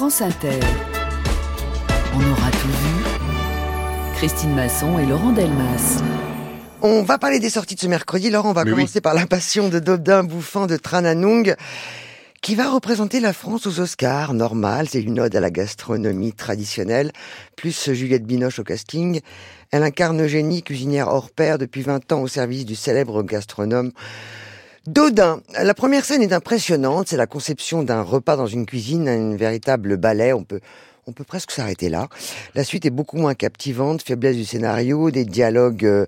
France Inter. On aura tout vu. Christine Masson et Laurent Delmas. On va parler des sorties de ce mercredi. Laurent, on va commencer par La Passion de Dodin bouffant de Trananung qui va représenter la France aux Oscars. Normal, c'est une ode à la gastronomie traditionnelle, plus Juliette Binoche au casting. Elle incarne Eugénie, cuisinière hors pair depuis 20 ans au service du célèbre gastronome Dodin. La première scène est impressionnante. C'est la conception d'un repas dans une cuisine, un véritable ballet. On peut, on peut presque s'arrêter là. La suite est beaucoup moins captivante. Faiblesse du scénario, des dialogues euh,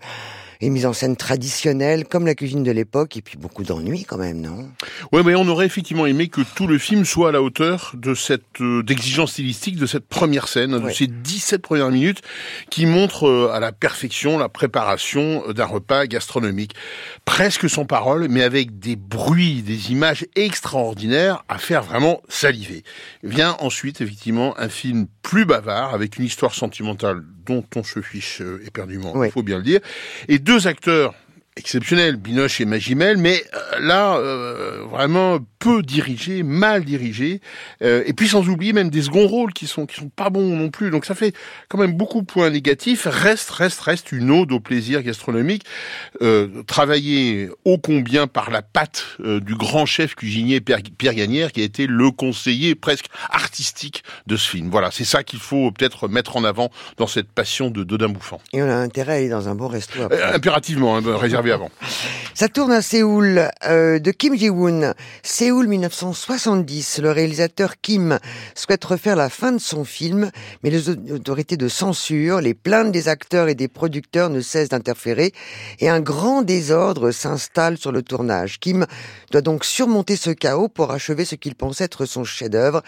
et mise en scène traditionnelle, comme la cuisine de l'époque, et puis beaucoup d'ennuis quand même, non? Ouais, mais on aurait effectivement aimé que tout le film soit à la hauteur de cette euh, d'exigence stylistique de cette première scène, de ces 17 premières minutes qui montrent euh, à la perfection la préparation d'un repas gastronomique, presque sans parole, mais avec des bruits, des images extraordinaires à faire vraiment saliver. Vient ensuite effectivement un film plus bavard avec une histoire sentimentale dont on se fiche euh, éperdument, il faut bien le dire, et deux acteurs exceptionnels, Binoche et Magimel, mais euh, là, euh, vraiment peu dirigé, mal dirigé, euh, et puis sans oublier même des seconds rôles qui sont qui sont pas bons non plus. Donc ça fait quand même beaucoup de points négatifs. Reste, reste, reste une ode au plaisir gastronomique, euh, travaillé ô combien par la patte du grand chef cuisinier Pierre, Pierre Gagnère, qui a été le conseiller presque artistique de ce film. Voilà, c'est ça qu'il faut peut-être mettre en avant dans cette passion de Dodin Bouffant. Et on a intérêt à aller dans un bon resto. impérativement, hein, réservé Ça tourne à Séoul de Kim Ji-woon. Séoul 1970, le réalisateur Kim souhaite refaire la fin de son film, mais les autorités de censure, les plaintes des acteurs et des producteurs ne cessent d'interférer et un grand désordre s'installe sur le tournage. Kim doit donc surmonter ce chaos pour achever ce qu'il pense être son chef-d'œuvre.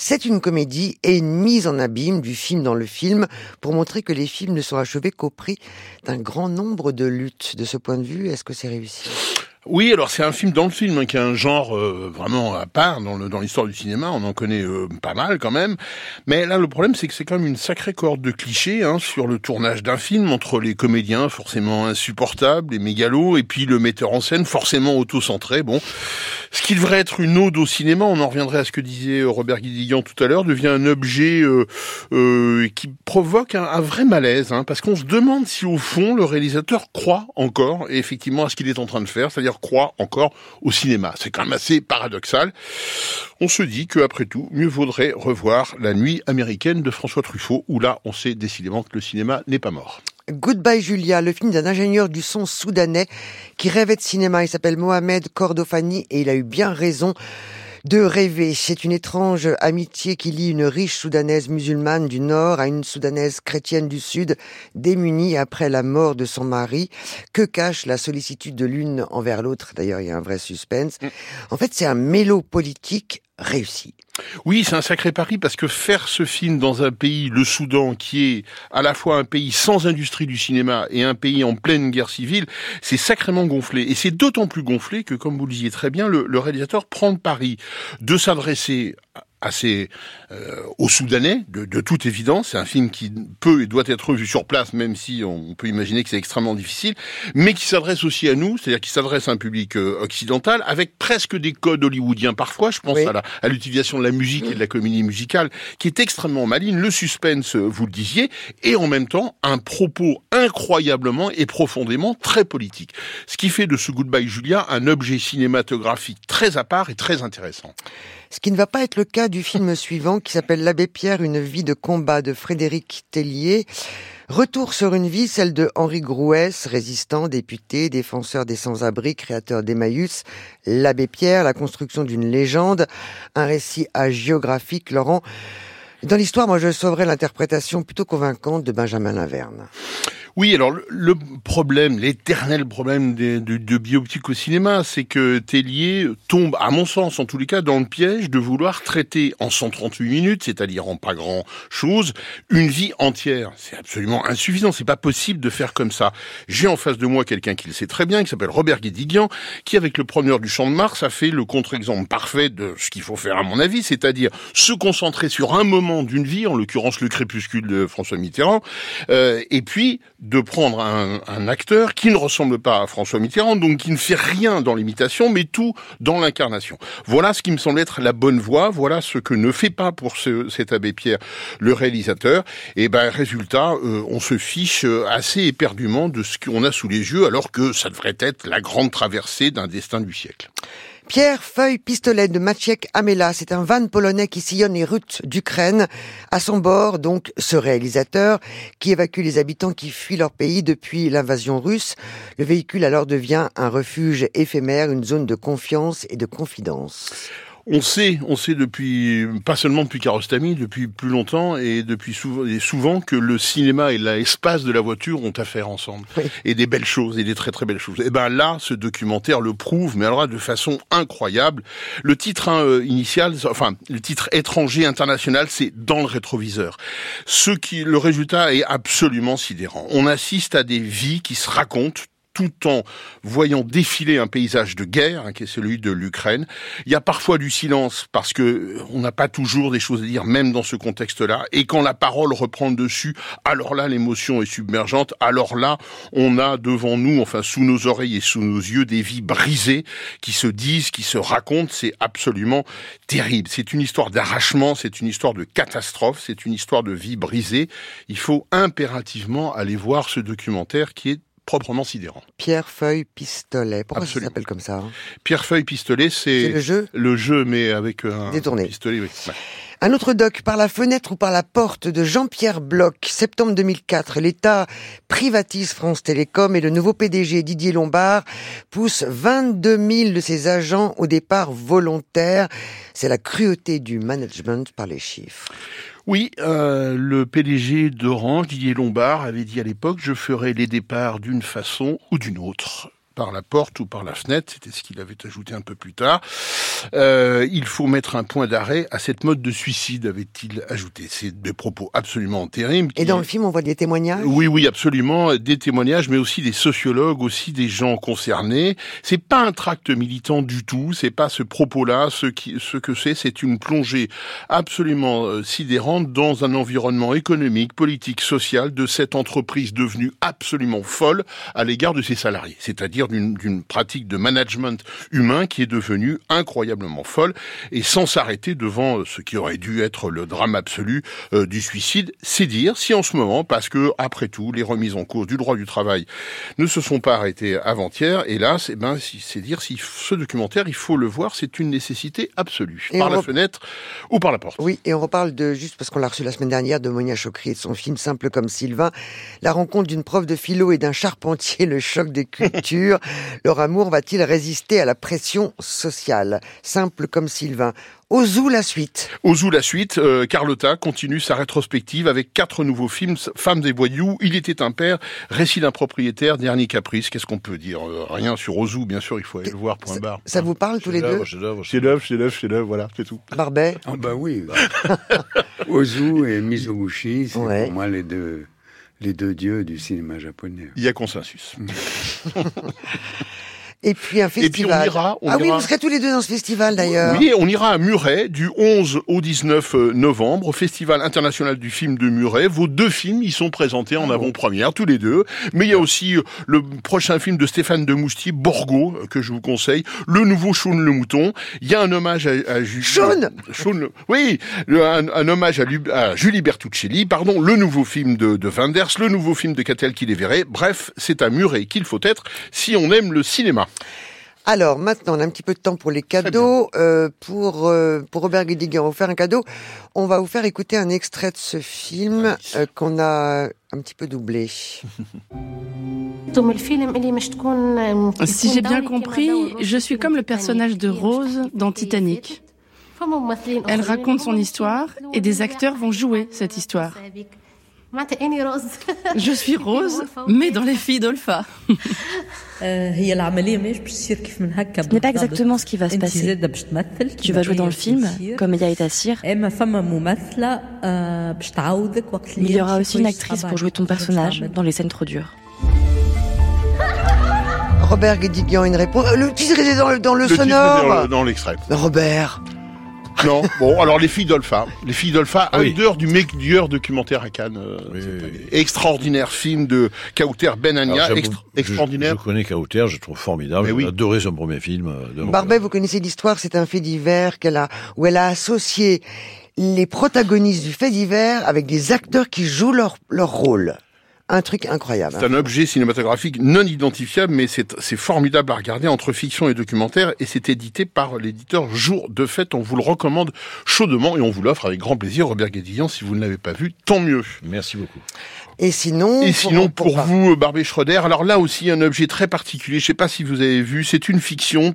C'est une comédie et une mise en abîme du film dans le film pour montrer que les films ne sont achevés qu'au prix d'un grand nombre de luttes. De ce point de vue, est-ce que c'est réussi? Oui, alors c'est un film dans le film hein, qui a un genre euh, vraiment à part dans l'histoire du cinéma. On en connaît euh, pas mal quand même. Mais là, le problème, c'est que c'est quand même une sacrée corde de clichés hein, sur le tournage d'un film entre les comédiens forcément insupportables, les mégalos, et puis le metteur en scène forcément auto-centré. Bon, ce qui devrait être une ode au cinéma, on en reviendrait à ce que disait Robert Guédiguian tout à l'heure, devient un objet euh, qui provoque un, un vrai malaise, hein, parce qu'on se demande si au fond le réalisateur croit encore, et effectivement, à ce qu'il est en train de faire, c'est-à-dire croit encore au cinéma. C'est quand même assez paradoxal. On se dit que après tout, mieux vaudrait revoir La Nuit américaine de François Truffaut, où là, on sait décidément que le cinéma n'est pas mort. Goodbye Julia, le film d'un ingénieur du son soudanais qui rêvait de cinéma. Il s'appelle Mohamed Kordofani et il a eu bien raison de rêver. C'est une étrange amitié qui lie une riche soudanaise musulmane du Nord à une soudanaise chrétienne du Sud, démunie après la mort de son mari. Que cache la sollicitude de l'une envers l'autre? D'ailleurs, il y a un vrai suspense. Mm. En fait, c'est un mélo politique réussi. Oui, c'est un sacré pari parce que faire ce film dans un pays, le Soudan, qui est à la fois un pays sans industrie du cinéma et un pays en pleine guerre civile, c'est sacrément gonflé. Et c'est d'autant plus gonflé que, comme vous le disiez très bien, le, le réalisateur prend le pari de s'adresser assez euh, aux Soudanais, de, de, toute évidence. C'est un film qui peut et doit être vu sur place, même si on peut imaginer que c'est extrêmement difficile, mais qui s'adresse aussi à nous, c'est-à-dire qui s'adresse à un public euh, occidental, avec presque des codes hollywoodiens parfois. Je pense à l'utilisation de la musique et de la comédie musicale, qui est extrêmement maligne, le suspense, euh, vous le disiez, et en même temps un propos incroyablement et profondément très politique. Ce qui fait de ce Goodbye Julia un objet cinématographique très à part et très intéressant. Ce qui ne va pas être le cas du film suivant qui s'appelle L'abbé Pierre, une vie de combat de Frédéric Tellier. Retour sur une vie, celle de Henri Grouès, résistant, député, défenseur des sans-abri, créateur d'Emmaüs, l'abbé Pierre, la construction d'une légende, un récit géographique, Laurent. Dans l'histoire, moi, je sauverais l'interprétation plutôt convaincante de Benjamin Laverne. Oui, alors le problème, l'éternel problème de, biopic au cinéma, c'est que Tellier tombe, à mon sens en tous les cas, dans le piège de vouloir traiter en 138 minutes, c'est-à-dire en pas grand chose, une vie entière. C'est absolument insuffisant, c'est pas possible de faire comme ça. J'ai en face de moi quelqu'un qui le sait très bien, qui s'appelle Robert Guédiguian, qui avec le preneur du Champ de Mars a fait le contre-exemple parfait de ce qu'il faut faire à mon avis, c'est-à-dire se concentrer sur un moment d'une vie, en l'occurrence le crépuscule de François Mitterrand, euh, et puis de prendre un, un, acteur qui ne ressemble pas à François Mitterrand, donc qui ne fait rien dans l'imitation, mais tout dans l'incarnation. Voilà ce qui me semble être la bonne voie, voilà ce que ne fait pas pour ce, cet abbé Pierre le réalisateur. Et ben résultat, euh, on se fiche assez éperdument de ce qu'on a sous les yeux, alors que ça devrait être la grande traversée d'un destin du siècle. Pierre Feuille Pistolet de Maciek Amela, c'est un van polonais qui sillonne les routes d'Ukraine. À son bord, donc, ce réalisateur qui évacue les habitants qui fuient leur pays depuis l'invasion russe. Le véhicule alors devient un refuge éphémère, une zone de confiance et de confidence. On sait, on sait depuis, pas seulement depuis Carostami, depuis plus longtemps et depuis souvent, et souvent que le cinéma et l'espace de la voiture ont à faire ensemble. Et des belles choses, et des très très belles choses. Et ben là, ce documentaire le prouve, mais alors de façon incroyable. Le titre hein, euh, initial, enfin, le titre étranger international, c'est dans le rétroviseur. Ce qui, le résultat est absolument sidérant. On assiste à des vies qui se racontent tout en voyant défiler un paysage de guerre, hein, qui est celui de l'Ukraine. Il y a parfois du silence parce que euh, on n'a pas toujours des choses à dire, même dans ce contexte-là. Et quand la parole reprend dessus, alors là, l'émotion est submergente. Alors là, on a devant nous, enfin sous nos oreilles et sous nos yeux, des vies brisées qui se disent, qui se racontent. C'est absolument terrible. C'est une histoire d'arrachement, c'est une histoire de catastrophe, c'est une histoire de vie brisée. Il faut impérativement aller voir ce documentaire qui est proprement sidérant. Pierre Feuille Pistolet. Pourquoi ça s'appelle comme ça hein Pierre Feuille Pistolet, c'est le jeu. Le jeu, mais avec un Détourné. pistolet. Oui. Un autre doc, par la fenêtre ou par la porte de Jean-Pierre Bloch, septembre 2004, l'État privatise France Télécom et le nouveau PDG Didier Lombard pousse 22 000 de ses agents au départ volontaire. C'est la cruauté du management par les chiffres. Oui, euh, le PDG d'Orange, Didier Lombard, avait dit à l'époque, je ferai les départs d'une façon ou d'une autre par la porte ou par la fenêtre, c'était ce qu'il avait ajouté un peu plus tard. Euh, il faut mettre un point d'arrêt à cette mode de suicide, avait-il ajouté. C'est des propos absolument terribles. Et dans le film, on voit des témoignages? Oui, oui, absolument, des témoignages, mais aussi des sociologues, aussi des gens concernés. C'est pas un tract militant du tout, c'est pas ce propos-là. Ce, qui, ce que c'est, c'est une plongée absolument euh, sidérante dans un environnement économique, politique, social de cette entreprise devenue absolument folle à l'égard de ses salariés. C'est-à-dire d'une pratique de management humain qui est devenue incroyablement folle et sans s'arrêter devant euh, ce qui aurait dû être le drame absolu euh, du suicide. C'est dire si en ce moment, parce que après tout, les remises en cause du droit du travail ne se sont pas arrêtées avant-hier, hélas, eh ben, c'est dire si ce documentaire, il faut le voir, c'est une nécessité absolue, par la fenêtre ou par la porte. Oui, et on reparle de, juste parce qu'on l'a reçu la semaine dernière, de Monia Chokri et de son film Simple comme Sylvain, la rencontre d'une prof de philo et d'un charpentier, le choc des cultures. Leur amour va-t-il résister à la pression sociale? Simple comme Sylvain. Ozu la suite. Ozu la suite, euh, Carlotta continue sa rétrospective avec quatre nouveaux films, Femmes des voyous, Il était un père, Récit d'un propriétaire, Dernier caprice. Qu'est-ce qu'on peut dire euh, Rien sur Ozu, bien sûr, il faut aller le voir, point barre. Ça vous parle tous les deux? Chez l'œuvre, chez l'œuvre, chez l'œuvre, voilà, c'est tout. Barbet? Ah bah oui. Ozu et Mizoguchi, c'est pour moi les deux les deux dieux du cinéma japonais. Il y a consensus. Et puis un festival. Et puis on ira, on ah ira... oui, vous serez tous les deux dans ce festival d'ailleurs. Oui, on ira à Muret du 11 au 19 novembre au Festival international du film de Muret. Vos deux films y sont présentés en avant-première, tous les deux. Mais il y a aussi euh, le prochain film de Stéphane de Moustier, Borgo, euh, que je vous conseille. Le nouveau Shaun le Mouton. Il y a un hommage à, à Julie... Shaun Shaun Oui, un, un hommage à, à, Julie Bertuccelli, pardon. Le nouveau film de, de Wenders, le nouveau film de Catel qui les verrait. Bref, c'est à Muret qu'il faut être si on aime le cinéma. Alors maintenant, on a un petit peu de temps pour les cadeaux. Euh, pour euh, pour Robert Guédiguer, on va vous faire un cadeau. On va vous faire écouter un extrait de ce film euh, qu'on a un petit peu doublé. Si j'ai bien compris, je suis comme le personnage de Rose dans Titanic. Elle raconte son histoire et des acteurs vont jouer cette histoire. Je suis Rose, mais dans les filles d'Olpha. Ce n'est pas exactement ce qui va se passer. Tu vas jouer dans le film, comme Eya et Tassir. Il y aura aussi une actrice pour jouer ton personnage dans les scènes trop dures. Robert Guédiguian, une réponse. Le titre est dans, dans le, le sonore. Titre est dans, dans l'extrait. Robert. Non. Bon, alors les filles d'Olpha. Les filles d'Olpha, ah, du meilleur documentaire à Cannes. Euh, extraordinaire film de Kauter Benania. extraordinaire. Je, connais Kauter, je trouve formidable. J'ai adoré son premier film. Euh, Barbet, vous connaissez l'histoire, c'est un fait divers qu'elle a, où elle a associé les protagonistes du fait divers avec des acteurs qui jouent leur, leur rôle un truc incroyable. C'est un objet cinématographique non identifiable, mais c'est formidable à regarder entre fiction et documentaire, et c'est édité par l'éditeur Jour de Fête. On vous le recommande chaudement et on vous l'offre avec grand plaisir. Robert Guédillan, si vous ne l'avez pas vu, tant mieux. Merci beaucoup. Et sinon, et sinon pour, vous, Barbé Schroeder, alors là aussi un objet très particulier. Je sais pas si vous avez vu, c'est une fiction,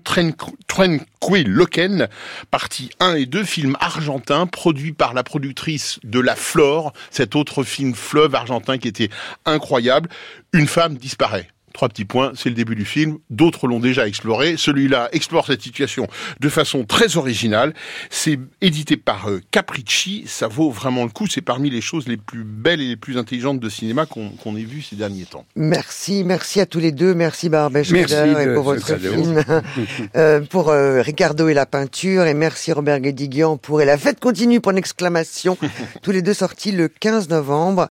Tranquil Loken, partie 1 et 2, film argentin produit par la productrice de La Flore, cet autre film fleuve argentin qui était incroyable. Une femme disparaît. Trois petits points, c'est le début du film. D'autres l'ont déjà exploré. Celui-là explore cette situation de façon très originale. C'est édité par euh, Capricci. Ça vaut vraiment le coup. C'est parmi les choses les plus belles et les plus intelligentes de cinéma qu'on ait vues ces derniers temps. Merci, merci à tous les deux. Merci Barbet Schröder pour votre film, euh, pour euh, Ricardo et la peinture, et merci Robert Guédiguian pour Et la fête continue pour une exclamation. tous les deux sortis le 15 novembre.